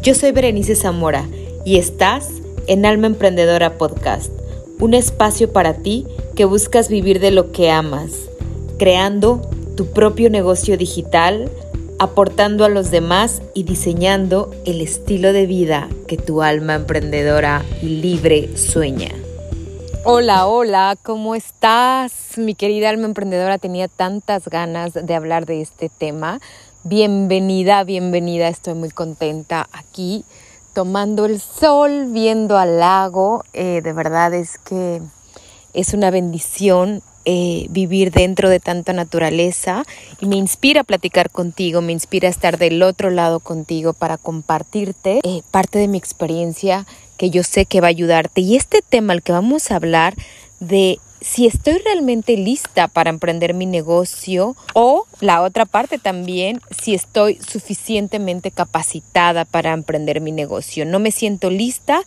Yo soy Berenice Zamora y estás en Alma Emprendedora Podcast, un espacio para ti que buscas vivir de lo que amas, creando tu propio negocio digital, aportando a los demás y diseñando el estilo de vida que tu alma emprendedora libre sueña. Hola, hola, ¿cómo estás? Mi querida alma emprendedora tenía tantas ganas de hablar de este tema. Bienvenida, bienvenida, estoy muy contenta aquí tomando el sol, viendo al lago. Eh, de verdad es que es una bendición eh, vivir dentro de tanta naturaleza y me inspira a platicar contigo, me inspira a estar del otro lado contigo para compartirte eh, parte de mi experiencia que yo sé que va a ayudarte. Y este tema al que vamos a hablar de si estoy realmente lista para emprender mi negocio o la otra parte también, si estoy suficientemente capacitada para emprender mi negocio. No me siento lista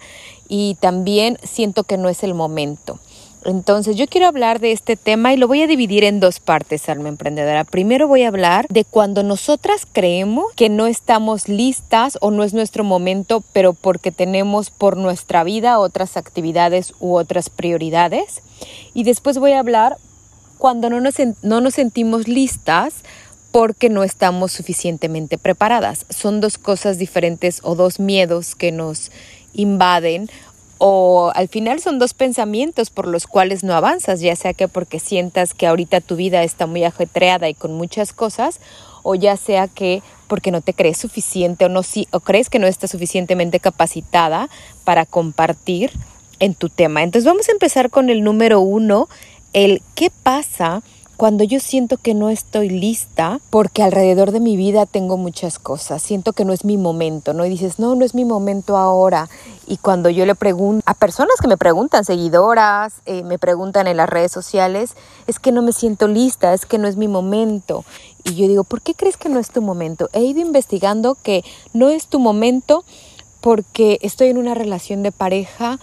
y también siento que no es el momento. Entonces yo quiero hablar de este tema y lo voy a dividir en dos partes, alma emprendedora. Primero voy a hablar de cuando nosotras creemos que no estamos listas o no es nuestro momento, pero porque tenemos por nuestra vida otras actividades u otras prioridades. Y después voy a hablar cuando no nos, no nos sentimos listas porque no estamos suficientemente preparadas. Son dos cosas diferentes o dos miedos que nos invaden o al final son dos pensamientos por los cuales no avanzas, ya sea que porque sientas que ahorita tu vida está muy ajetreada y con muchas cosas, o ya sea que porque no te crees suficiente o, no, o crees que no estás suficientemente capacitada para compartir en tu tema. Entonces vamos a empezar con el número uno, el qué pasa cuando yo siento que no estoy lista porque alrededor de mi vida tengo muchas cosas, siento que no es mi momento, ¿no? Y dices, no, no es mi momento ahora. Y cuando yo le pregunto a personas que me preguntan, seguidoras, eh, me preguntan en las redes sociales, es que no me siento lista, es que no es mi momento. Y yo digo, ¿por qué crees que no es tu momento? He ido investigando que no es tu momento porque estoy en una relación de pareja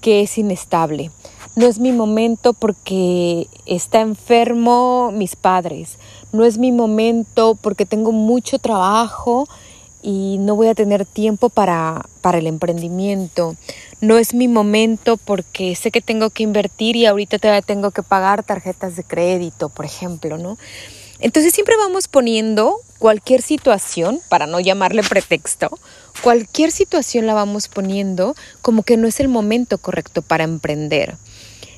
que es inestable no es mi momento porque está enfermo mis padres. No es mi momento porque tengo mucho trabajo y no voy a tener tiempo para, para el emprendimiento. No es mi momento porque sé que tengo que invertir y ahorita todavía tengo que pagar tarjetas de crédito, por ejemplo, ¿no? Entonces siempre vamos poniendo cualquier situación, para no llamarle pretexto, cualquier situación la vamos poniendo como que no es el momento correcto para emprender.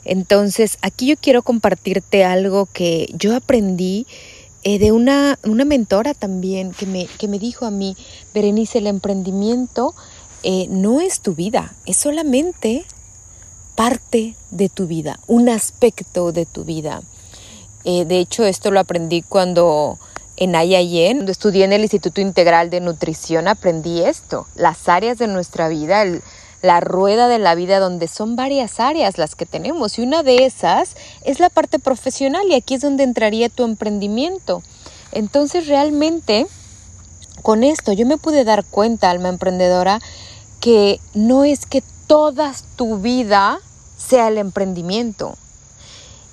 Entonces, aquí yo quiero compartirte algo que yo aprendí eh, de una, una, mentora también que me, que me dijo a mí, Berenice, el emprendimiento eh, no es tu vida, es solamente parte de tu vida, un aspecto de tu vida. Eh, de hecho, esto lo aprendí cuando en IAIN, cuando estudié en el Instituto Integral de Nutrición, aprendí esto, las áreas de nuestra vida, el, la rueda de la vida donde son varias áreas las que tenemos y una de esas es la parte profesional y aquí es donde entraría tu emprendimiento. Entonces realmente con esto yo me pude dar cuenta, alma emprendedora, que no es que toda tu vida sea el emprendimiento.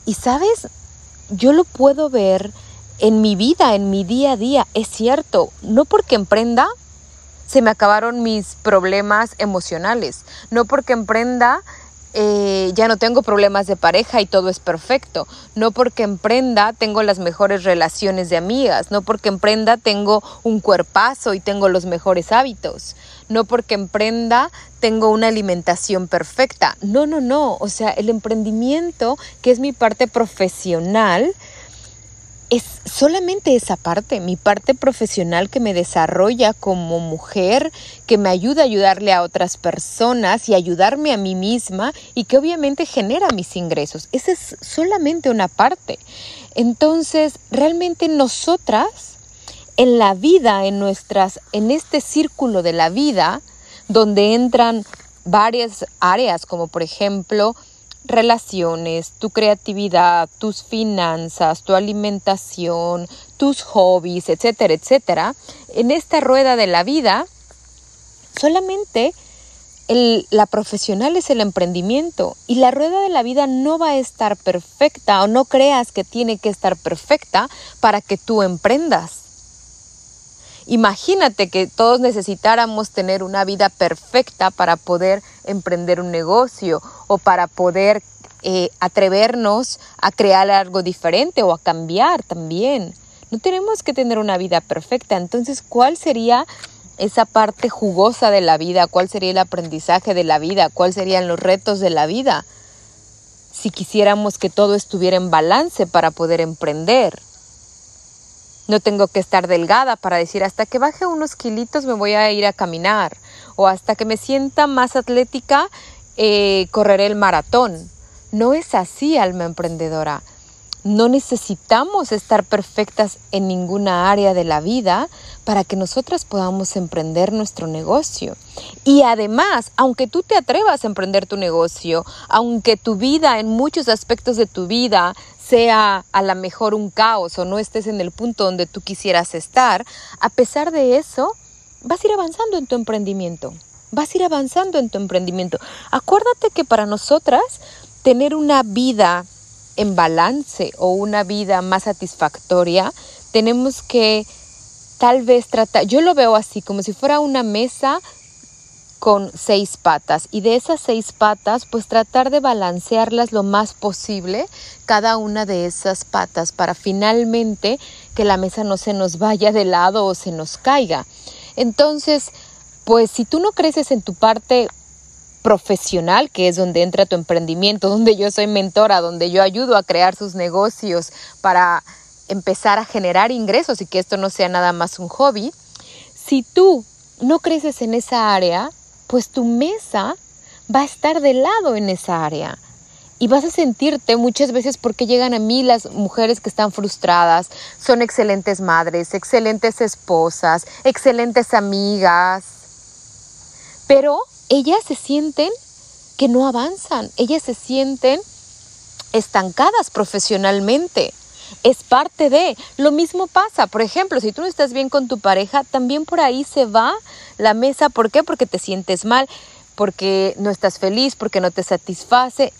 Y sabes, yo lo puedo ver en mi vida, en mi día a día. Es cierto, no porque emprenda se me acabaron mis problemas emocionales. No porque emprenda eh, ya no tengo problemas de pareja y todo es perfecto. No porque emprenda tengo las mejores relaciones de amigas. No porque emprenda tengo un cuerpazo y tengo los mejores hábitos. No porque emprenda tengo una alimentación perfecta. No, no, no. O sea, el emprendimiento, que es mi parte profesional, es solamente esa parte, mi parte profesional que me desarrolla como mujer, que me ayuda a ayudarle a otras personas y ayudarme a mí misma y que obviamente genera mis ingresos. Esa es solamente una parte. Entonces, realmente nosotras en la vida, en nuestras en este círculo de la vida donde entran varias áreas como por ejemplo relaciones, tu creatividad, tus finanzas, tu alimentación, tus hobbies, etcétera, etcétera, en esta rueda de la vida, solamente la profesional es el emprendimiento y la rueda de la vida no va a estar perfecta o no creas que tiene que estar perfecta para que tú emprendas. Imagínate que todos necesitáramos tener una vida perfecta para poder emprender un negocio o para poder eh, atrevernos a crear algo diferente o a cambiar también. No tenemos que tener una vida perfecta. Entonces, ¿cuál sería esa parte jugosa de la vida? ¿Cuál sería el aprendizaje de la vida? ¿Cuáles serían los retos de la vida? Si quisiéramos que todo estuviera en balance para poder emprender. No tengo que estar delgada para decir hasta que baje unos kilitos me voy a ir a caminar o hasta que me sienta más atlética eh, correré el maratón. No es así, alma emprendedora. No necesitamos estar perfectas en ninguna área de la vida para que nosotras podamos emprender nuestro negocio. Y además, aunque tú te atrevas a emprender tu negocio, aunque tu vida en muchos aspectos de tu vida sea a lo mejor un caos o no estés en el punto donde tú quisieras estar, a pesar de eso, vas a ir avanzando en tu emprendimiento. Vas a ir avanzando en tu emprendimiento. Acuérdate que para nosotras tener una vida en balance o una vida más satisfactoria, tenemos que tal vez tratar, yo lo veo así, como si fuera una mesa con seis patas y de esas seis patas pues tratar de balancearlas lo más posible cada una de esas patas para finalmente que la mesa no se nos vaya de lado o se nos caiga. Entonces, pues si tú no creces en tu parte profesional, que es donde entra tu emprendimiento, donde yo soy mentora, donde yo ayudo a crear sus negocios para empezar a generar ingresos y que esto no sea nada más un hobby, si tú no creces en esa área, pues tu mesa va a estar de lado en esa área. Y vas a sentirte muchas veces porque llegan a mí las mujeres que están frustradas, son excelentes madres, excelentes esposas, excelentes amigas, pero ellas se sienten que no avanzan, ellas se sienten estancadas profesionalmente. Es parte de. Lo mismo pasa, por ejemplo, si tú no estás bien con tu pareja, también por ahí se va la mesa. ¿Por qué? Porque te sientes mal, porque no estás feliz, porque no te satisface.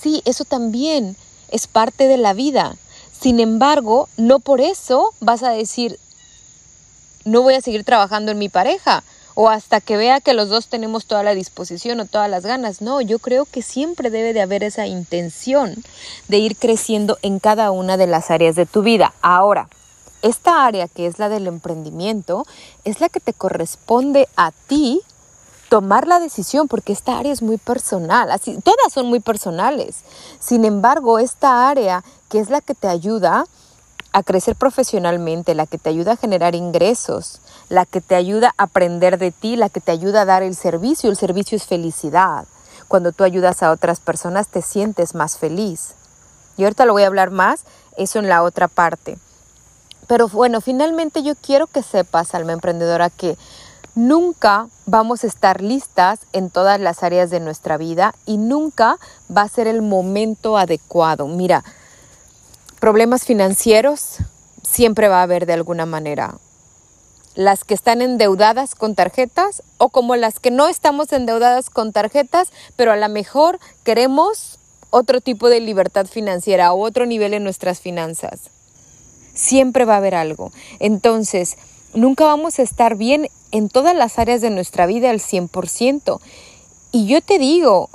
Sí, eso también es parte de la vida. Sin embargo, no por eso vas a decir, no voy a seguir trabajando en mi pareja o hasta que vea que los dos tenemos toda la disposición o todas las ganas. No, yo creo que siempre debe de haber esa intención de ir creciendo en cada una de las áreas de tu vida. Ahora, esta área que es la del emprendimiento es la que te corresponde a ti tomar la decisión porque esta área es muy personal, así todas son muy personales. Sin embargo, esta área que es la que te ayuda a crecer profesionalmente, la que te ayuda a generar ingresos, la que te ayuda a aprender de ti, la que te ayuda a dar el servicio. El servicio es felicidad. Cuando tú ayudas a otras personas te sientes más feliz. Y ahorita lo voy a hablar más, eso en la otra parte. Pero bueno, finalmente yo quiero que sepas, alma emprendedora, que nunca vamos a estar listas en todas las áreas de nuestra vida y nunca va a ser el momento adecuado. Mira, Problemas financieros siempre va a haber de alguna manera. Las que están endeudadas con tarjetas o como las que no estamos endeudadas con tarjetas, pero a lo mejor queremos otro tipo de libertad financiera o otro nivel en nuestras finanzas. Siempre va a haber algo. Entonces, nunca vamos a estar bien en todas las áreas de nuestra vida al 100%. Y yo te digo,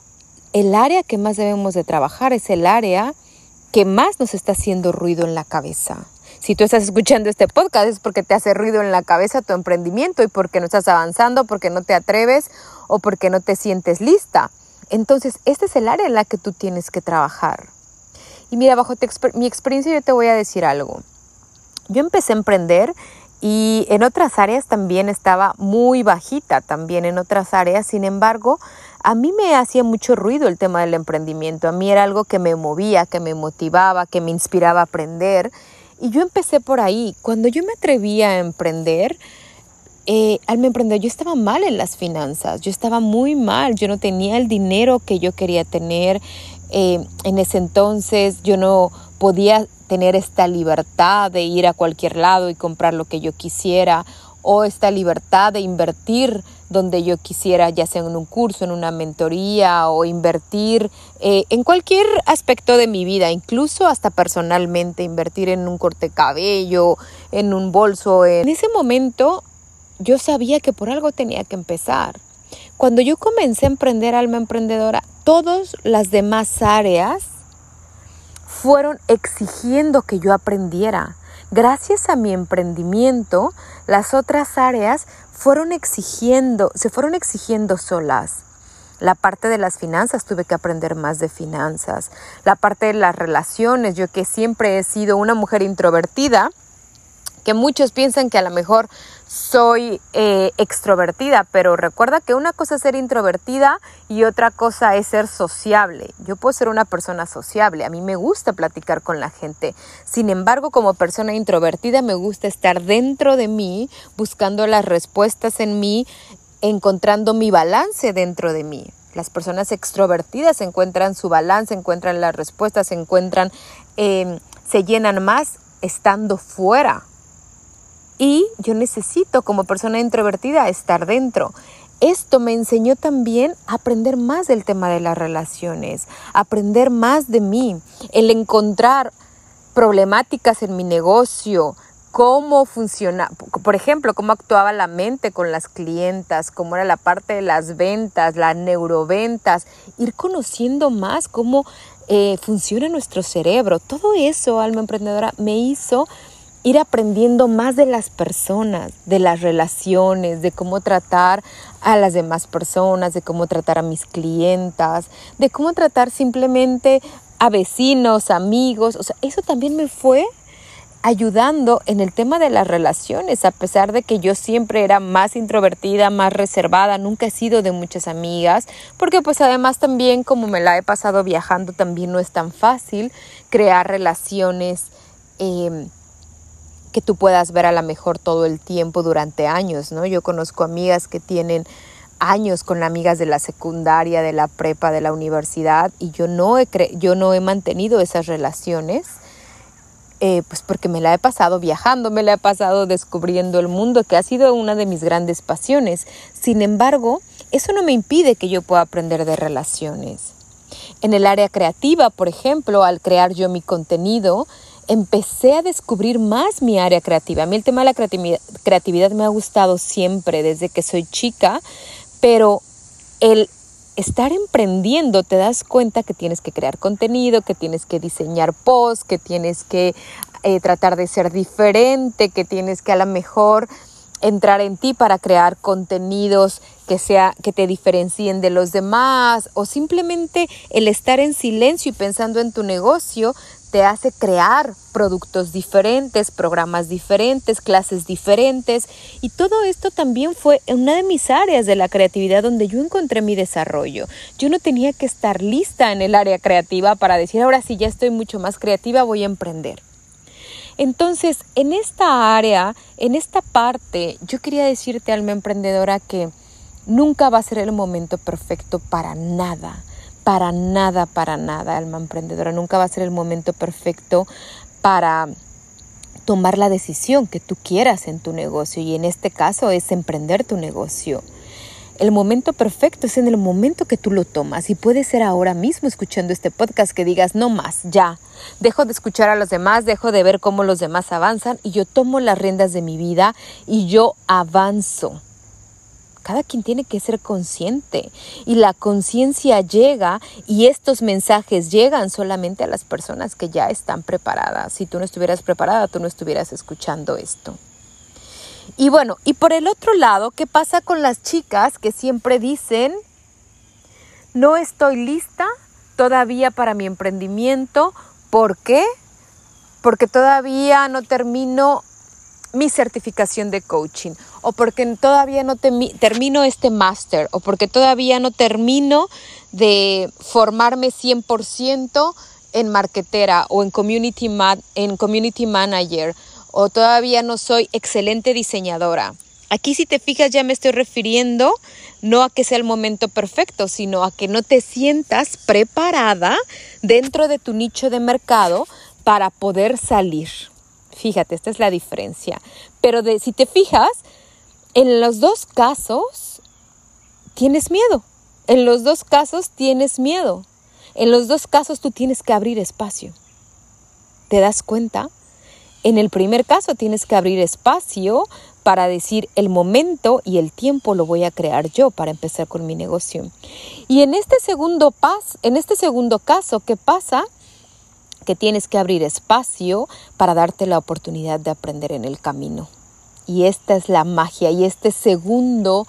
el área que más debemos de trabajar es el área que más nos está haciendo ruido en la cabeza. Si tú estás escuchando este podcast es porque te hace ruido en la cabeza tu emprendimiento y porque no estás avanzando, porque no te atreves o porque no te sientes lista. Entonces, este es el área en la que tú tienes que trabajar. Y mira, bajo mi experiencia yo te voy a decir algo. Yo empecé a emprender y en otras áreas también estaba muy bajita, también en otras áreas. Sin embargo, a mí me hacía mucho ruido el tema del emprendimiento. A mí era algo que me movía, que me motivaba, que me inspiraba a aprender. Y yo empecé por ahí. Cuando yo me atreví a emprender, eh, al emprender yo estaba mal en las finanzas. Yo estaba muy mal. Yo no tenía el dinero que yo quería tener. Eh, en ese entonces yo no podía tener esta libertad de ir a cualquier lado y comprar lo que yo quisiera o esta libertad de invertir donde yo quisiera, ya sea en un curso, en una mentoría o invertir eh, en cualquier aspecto de mi vida, incluso hasta personalmente, invertir en un corte cabello, en un bolso. En ese momento yo sabía que por algo tenía que empezar. Cuando yo comencé a emprender alma emprendedora, todas las demás áreas fueron exigiendo que yo aprendiera. Gracias a mi emprendimiento, las otras áreas fueron exigiendo, se fueron exigiendo solas. La parte de las finanzas, tuve que aprender más de finanzas. La parte de las relaciones, yo que siempre he sido una mujer introvertida, que muchos piensan que a lo mejor soy eh, extrovertida, pero recuerda que una cosa es ser introvertida y otra cosa es ser sociable. Yo puedo ser una persona sociable, a mí me gusta platicar con la gente. Sin embargo, como persona introvertida me gusta estar dentro de mí, buscando las respuestas en mí, encontrando mi balance dentro de mí. Las personas extrovertidas encuentran su balance, encuentran las respuestas, encuentran, eh, se llenan más estando fuera y yo necesito como persona introvertida estar dentro. Esto me enseñó también a aprender más del tema de las relaciones, aprender más de mí, el encontrar problemáticas en mi negocio, cómo funciona, por ejemplo, cómo actuaba la mente con las clientas, cómo era la parte de las ventas, las neuroventas, ir conociendo más cómo eh, funciona nuestro cerebro. Todo eso, alma emprendedora, me hizo ir aprendiendo más de las personas, de las relaciones, de cómo tratar a las demás personas, de cómo tratar a mis clientas, de cómo tratar simplemente a vecinos, amigos. O sea, eso también me fue ayudando en el tema de las relaciones, a pesar de que yo siempre era más introvertida, más reservada, nunca he sido de muchas amigas, porque pues además también como me la he pasado viajando, también no es tan fácil crear relaciones. Eh, que tú puedas ver a lo mejor todo el tiempo durante años, ¿no? Yo conozco amigas que tienen años con amigas de la secundaria, de la prepa, de la universidad y yo no he, yo no he mantenido esas relaciones. Eh, pues porque me la he pasado viajando, me la he pasado descubriendo el mundo, que ha sido una de mis grandes pasiones. Sin embargo, eso no me impide que yo pueda aprender de relaciones. En el área creativa, por ejemplo, al crear yo mi contenido, empecé a descubrir más mi área creativa. A mí el tema de la creatividad, me ha gustado siempre desde que soy chica, pero el estar emprendiendo te das cuenta que tienes que crear contenido, que tienes que diseñar posts, que tienes que eh, tratar de ser diferente, que tienes que a lo mejor entrar en ti para crear contenidos que sea que te diferencien de los demás o simplemente el estar en silencio y pensando en tu negocio te hace crear productos diferentes, programas diferentes, clases diferentes. Y todo esto también fue una de mis áreas de la creatividad donde yo encontré mi desarrollo. Yo no tenía que estar lista en el área creativa para decir, ahora sí ya estoy mucho más creativa, voy a emprender. Entonces, en esta área, en esta parte, yo quería decirte, alma emprendedora, que nunca va a ser el momento perfecto para nada para nada, para nada, alma emprendedora. Nunca va a ser el momento perfecto para tomar la decisión que tú quieras en tu negocio y en este caso es emprender tu negocio. El momento perfecto es en el momento que tú lo tomas y puede ser ahora mismo escuchando este podcast que digas, no más, ya, dejo de escuchar a los demás, dejo de ver cómo los demás avanzan y yo tomo las riendas de mi vida y yo avanzo. Cada quien tiene que ser consciente y la conciencia llega y estos mensajes llegan solamente a las personas que ya están preparadas. Si tú no estuvieras preparada, tú no estuvieras escuchando esto. Y bueno, y por el otro lado, ¿qué pasa con las chicas que siempre dicen, no estoy lista todavía para mi emprendimiento? ¿Por qué? Porque todavía no termino mi certificación de coaching o porque todavía no termino este máster o porque todavía no termino de formarme 100% en marketera o en community, en community manager o todavía no soy excelente diseñadora. Aquí si te fijas ya me estoy refiriendo no a que sea el momento perfecto, sino a que no te sientas preparada dentro de tu nicho de mercado para poder salir. Fíjate, esta es la diferencia. Pero de, si te fijas, en los dos casos tienes miedo. En los dos casos tienes miedo. En los dos casos tú tienes que abrir espacio. ¿Te das cuenta? En el primer caso tienes que abrir espacio para decir el momento y el tiempo lo voy a crear yo para empezar con mi negocio. Y en este segundo pas, en este segundo caso, ¿qué pasa? Que tienes que abrir espacio para darte la oportunidad de aprender en el camino. Y esta es la magia y este segundo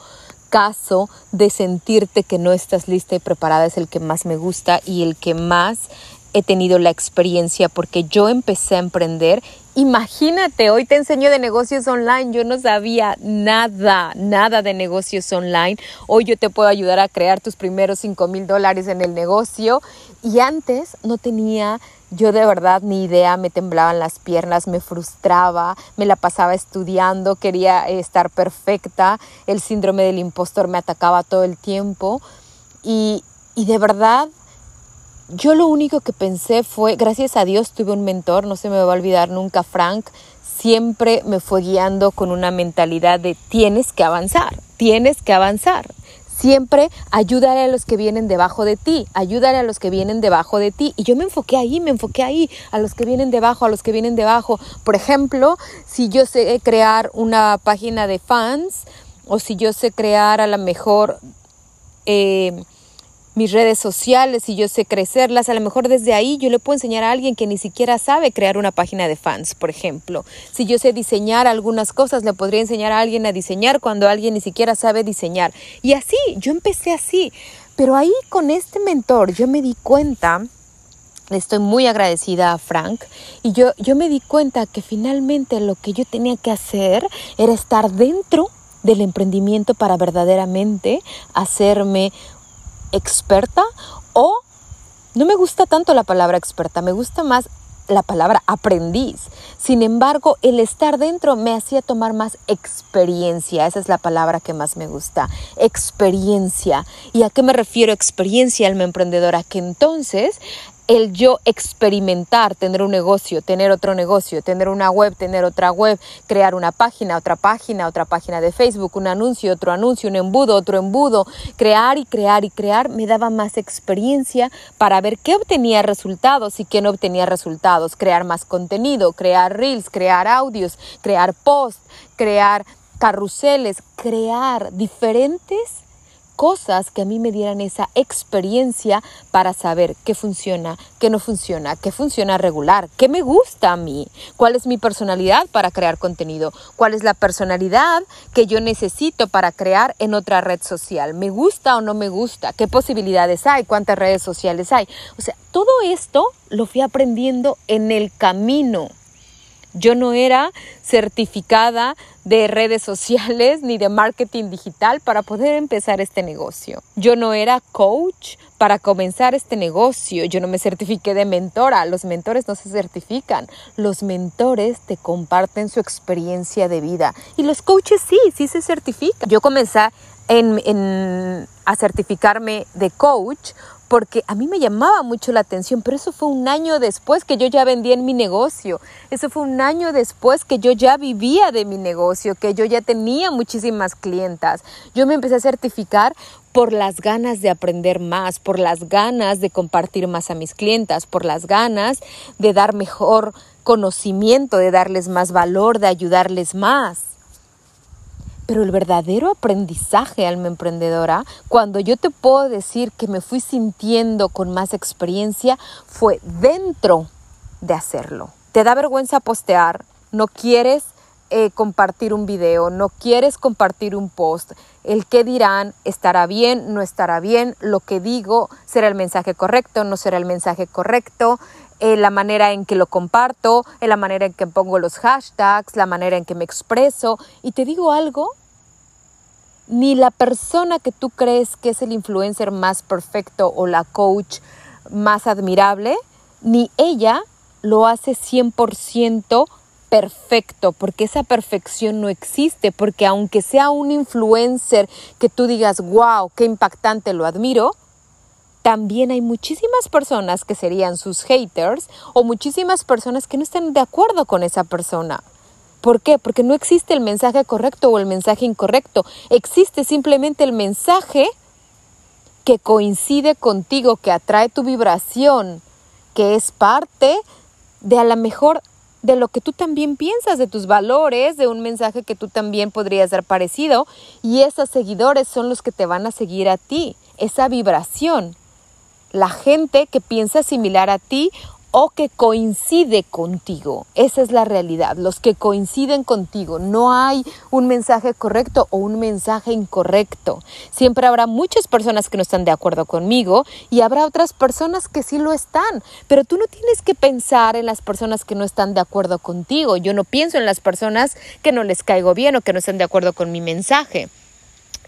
caso de sentirte que no estás lista y preparada es el que más me gusta y el que más he tenido la experiencia porque yo empecé a emprender. Imagínate, hoy te enseño de negocios online. Yo no sabía nada, nada de negocios online. Hoy yo te puedo ayudar a crear tus primeros 5 mil dólares en el negocio. Y antes no tenía yo de verdad ni idea, me temblaban las piernas, me frustraba, me la pasaba estudiando, quería estar perfecta, el síndrome del impostor me atacaba todo el tiempo y, y de verdad yo lo único que pensé fue, gracias a Dios tuve un mentor, no se me va a olvidar nunca Frank, siempre me fue guiando con una mentalidad de tienes que avanzar, tienes que avanzar. Siempre ayúdale a los que vienen debajo de ti, ayúdale a los que vienen debajo de ti. Y yo me enfoqué ahí, me enfoqué ahí, a los que vienen debajo, a los que vienen debajo. Por ejemplo, si yo sé crear una página de fans o si yo sé crear a lo mejor... Eh, mis redes sociales y yo sé crecerlas, a lo mejor desde ahí yo le puedo enseñar a alguien que ni siquiera sabe crear una página de fans, por ejemplo. Si yo sé diseñar algunas cosas, le podría enseñar a alguien a diseñar cuando alguien ni siquiera sabe diseñar. Y así, yo empecé así. Pero ahí con este mentor yo me di cuenta, le estoy muy agradecida a Frank, y yo, yo me di cuenta que finalmente lo que yo tenía que hacer era estar dentro del emprendimiento para verdaderamente hacerme experta o no me gusta tanto la palabra experta, me gusta más la palabra aprendiz. Sin embargo, el estar dentro me hacía tomar más experiencia. Esa es la palabra que más me gusta. Experiencia. ¿Y a qué me refiero experiencia, alma emprendedora? Que entonces el yo experimentar, tener un negocio, tener otro negocio, tener una web, tener otra web, crear una página, otra página, otra página de Facebook, un anuncio, otro anuncio, un embudo, otro embudo, crear y crear y crear, me daba más experiencia para ver qué obtenía resultados y qué no obtenía resultados, crear más contenido, crear reels, crear audios, crear posts, crear carruseles, crear diferentes cosas que a mí me dieran esa experiencia para saber qué funciona, qué no funciona, qué funciona regular, qué me gusta a mí, cuál es mi personalidad para crear contenido, cuál es la personalidad que yo necesito para crear en otra red social, me gusta o no me gusta, qué posibilidades hay, cuántas redes sociales hay. O sea, todo esto lo fui aprendiendo en el camino. Yo no era certificada de redes sociales ni de marketing digital para poder empezar este negocio. Yo no era coach para comenzar este negocio. Yo no me certifiqué de mentora. Los mentores no se certifican. Los mentores te comparten su experiencia de vida. Y los coaches sí, sí se certifican. Yo comencé a certificarme de coach porque a mí me llamaba mucho la atención, pero eso fue un año después que yo ya vendía en mi negocio, eso fue un año después que yo ya vivía de mi negocio, que yo ya tenía muchísimas clientas. Yo me empecé a certificar por las ganas de aprender más, por las ganas de compartir más a mis clientas, por las ganas de dar mejor conocimiento, de darles más valor, de ayudarles más. Pero el verdadero aprendizaje, alma emprendedora, cuando yo te puedo decir que me fui sintiendo con más experiencia, fue dentro de hacerlo. Te da vergüenza postear, no quieres eh, compartir un video, no quieres compartir un post. El qué dirán estará bien, no estará bien, lo que digo será el mensaje correcto, no será el mensaje correcto, eh, la manera en que lo comparto, en la manera en que pongo los hashtags, la manera en que me expreso. Y te digo algo, ni la persona que tú crees que es el influencer más perfecto o la coach más admirable, ni ella lo hace 100% perfecto, porque esa perfección no existe, porque aunque sea un influencer que tú digas, wow, qué impactante, lo admiro, también hay muchísimas personas que serían sus haters o muchísimas personas que no están de acuerdo con esa persona. ¿Por qué? Porque no existe el mensaje correcto o el mensaje incorrecto. Existe simplemente el mensaje que coincide contigo, que atrae tu vibración, que es parte de a lo mejor de lo que tú también piensas, de tus valores, de un mensaje que tú también podrías dar parecido. Y esos seguidores son los que te van a seguir a ti, esa vibración. La gente que piensa similar a ti o que coincide contigo. Esa es la realidad, los que coinciden contigo. No hay un mensaje correcto o un mensaje incorrecto. Siempre habrá muchas personas que no están de acuerdo conmigo y habrá otras personas que sí lo están. Pero tú no tienes que pensar en las personas que no están de acuerdo contigo. Yo no pienso en las personas que no les caigo bien o que no están de acuerdo con mi mensaje.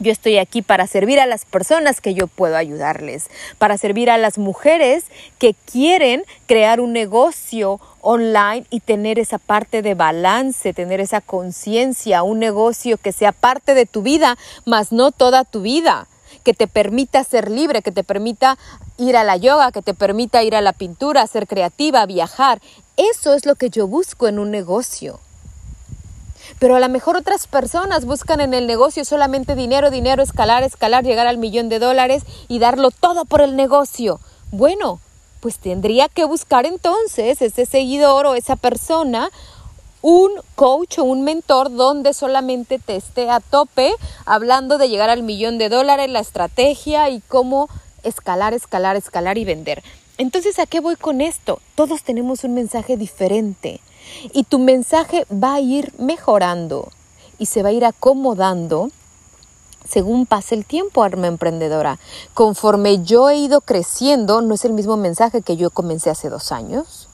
Yo estoy aquí para servir a las personas que yo puedo ayudarles, para servir a las mujeres que quieren crear un negocio online y tener esa parte de balance, tener esa conciencia, un negocio que sea parte de tu vida, mas no toda tu vida, que te permita ser libre, que te permita ir a la yoga, que te permita ir a la pintura, ser creativa, viajar. Eso es lo que yo busco en un negocio. Pero a lo mejor otras personas buscan en el negocio solamente dinero, dinero, escalar, escalar, llegar al millón de dólares y darlo todo por el negocio. Bueno, pues tendría que buscar entonces ese seguidor o esa persona un coach o un mentor donde solamente te esté a tope hablando de llegar al millón de dólares, la estrategia y cómo escalar, escalar, escalar y vender. Entonces, ¿a qué voy con esto? Todos tenemos un mensaje diferente y tu mensaje va a ir mejorando y se va a ir acomodando según pase el tiempo, arma emprendedora. Conforme yo he ido creciendo, no es el mismo mensaje que yo comencé hace dos años.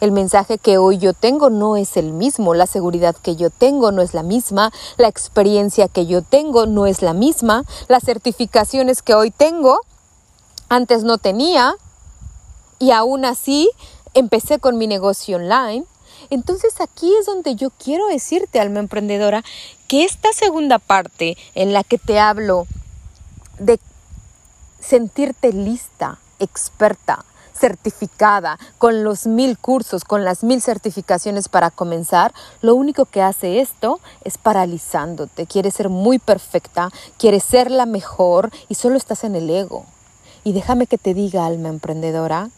El mensaje que hoy yo tengo no es el mismo, la seguridad que yo tengo no es la misma, la experiencia que yo tengo no es la misma, las certificaciones que hoy tengo antes no tenía y aún así empecé con mi negocio online. Entonces aquí es donde yo quiero decirte, alma emprendedora, que esta segunda parte en la que te hablo de sentirte lista, experta, certificada, con los mil cursos, con las mil certificaciones para comenzar, lo único que hace esto es paralizándote. Quieres ser muy perfecta, quieres ser la mejor y solo estás en el ego. Y déjame que te diga, alma emprendedora,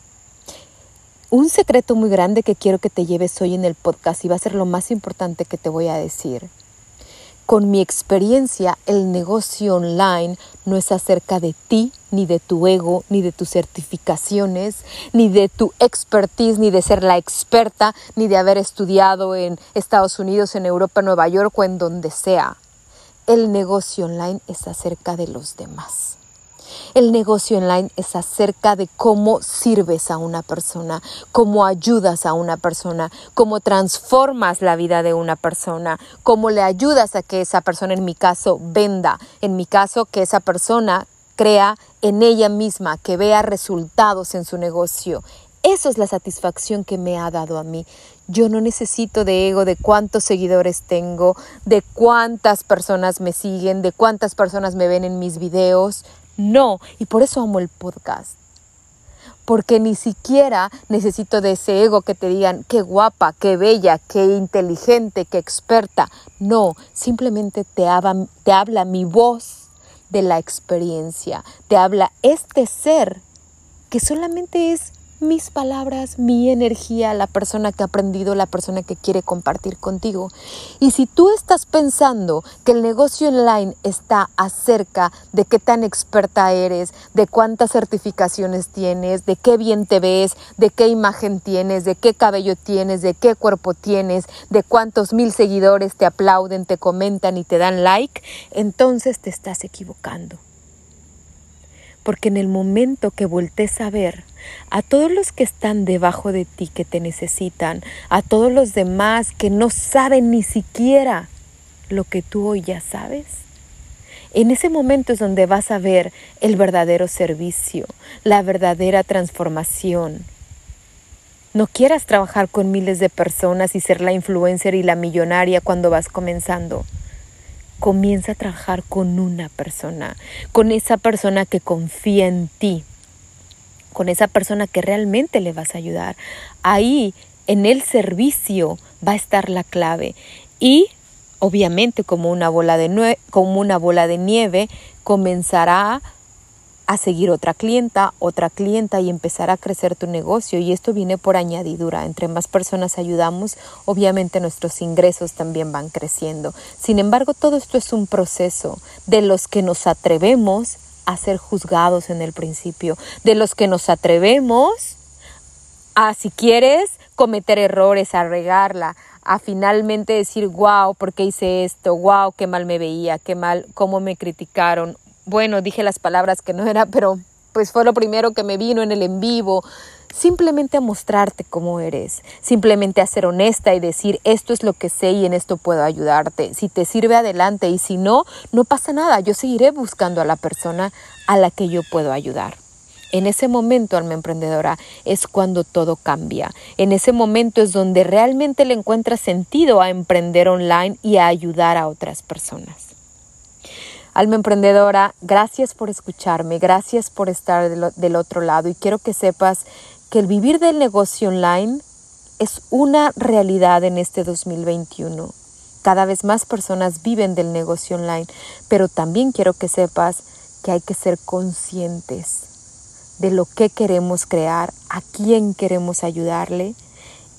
un secreto muy grande que quiero que te lleves hoy en el podcast y va a ser lo más importante que te voy a decir. Con mi experiencia, el negocio online no es acerca de ti, ni de tu ego, ni de tus certificaciones, ni de tu expertise, ni de ser la experta, ni de haber estudiado en Estados Unidos, en Europa, Nueva York o en donde sea. El negocio online es acerca de los demás. El negocio online es acerca de cómo sirves a una persona, cómo ayudas a una persona, cómo transformas la vida de una persona, cómo le ayudas a que esa persona, en mi caso, venda, en mi caso, que esa persona crea en ella misma, que vea resultados en su negocio. Eso es la satisfacción que me ha dado a mí. Yo no necesito de ego, de cuántos seguidores tengo, de cuántas personas me siguen, de cuántas personas me ven en mis videos. No, y por eso amo el podcast. Porque ni siquiera necesito de ese ego que te digan qué guapa, qué bella, qué inteligente, qué experta. No, simplemente te habla, te habla mi voz de la experiencia. Te habla este ser que solamente es mis palabras, mi energía, la persona que ha aprendido, la persona que quiere compartir contigo. Y si tú estás pensando que el negocio online está acerca de qué tan experta eres, de cuántas certificaciones tienes, de qué bien te ves, de qué imagen tienes, de qué cabello tienes, de qué cuerpo tienes, de cuántos mil seguidores te aplauden, te comentan y te dan like, entonces te estás equivocando porque en el momento que voltees a ver a todos los que están debajo de ti que te necesitan, a todos los demás que no saben ni siquiera lo que tú hoy ya sabes, en ese momento es donde vas a ver el verdadero servicio, la verdadera transformación. No quieras trabajar con miles de personas y ser la influencer y la millonaria cuando vas comenzando comienza a trabajar con una persona, con esa persona que confía en ti, con esa persona que realmente le vas a ayudar. Ahí en el servicio va a estar la clave. Y obviamente como una bola de, como una bola de nieve comenzará a seguir otra clienta, otra clienta y empezar a crecer tu negocio. Y esto viene por añadidura. Entre más personas ayudamos, obviamente nuestros ingresos también van creciendo. Sin embargo, todo esto es un proceso de los que nos atrevemos a ser juzgados en el principio, de los que nos atrevemos a, si quieres, cometer errores, a regarla, a finalmente decir, wow, ¿por qué hice esto? Wow, qué mal me veía, qué mal, cómo me criticaron, bueno, dije las palabras que no era, pero pues fue lo primero que me vino en el en vivo. Simplemente a mostrarte cómo eres, simplemente a ser honesta y decir esto es lo que sé y en esto puedo ayudarte. Si te sirve adelante y si no, no pasa nada, yo seguiré buscando a la persona a la que yo puedo ayudar. En ese momento, alma emprendedora, es cuando todo cambia. En ese momento es donde realmente le encuentras sentido a emprender online y a ayudar a otras personas. Alma emprendedora, gracias por escucharme, gracias por estar del, otro lado y quiero que sepas que el vivir del negocio online es una realidad en este 2021. Cada vez más personas viven del negocio online, pero también quiero que sepas que hay que ser conscientes de lo que queremos crear, a quién queremos ayudarle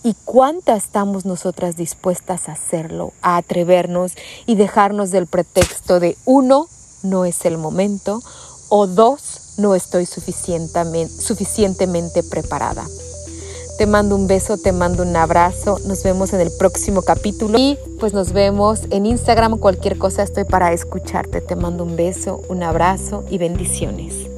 y cuánta estamos nosotras dispuestas a hacerlo, a atrevernos y dejarnos del pretexto de uno, no es el momento, o dos, no estoy suficientemente, suficientemente preparada. Te mando un beso, te mando un abrazo, nos vemos en el próximo capítulo y pues nos vemos en Instagram, cualquier cosa estoy para escucharte. Te mando un beso, un abrazo y bendiciones.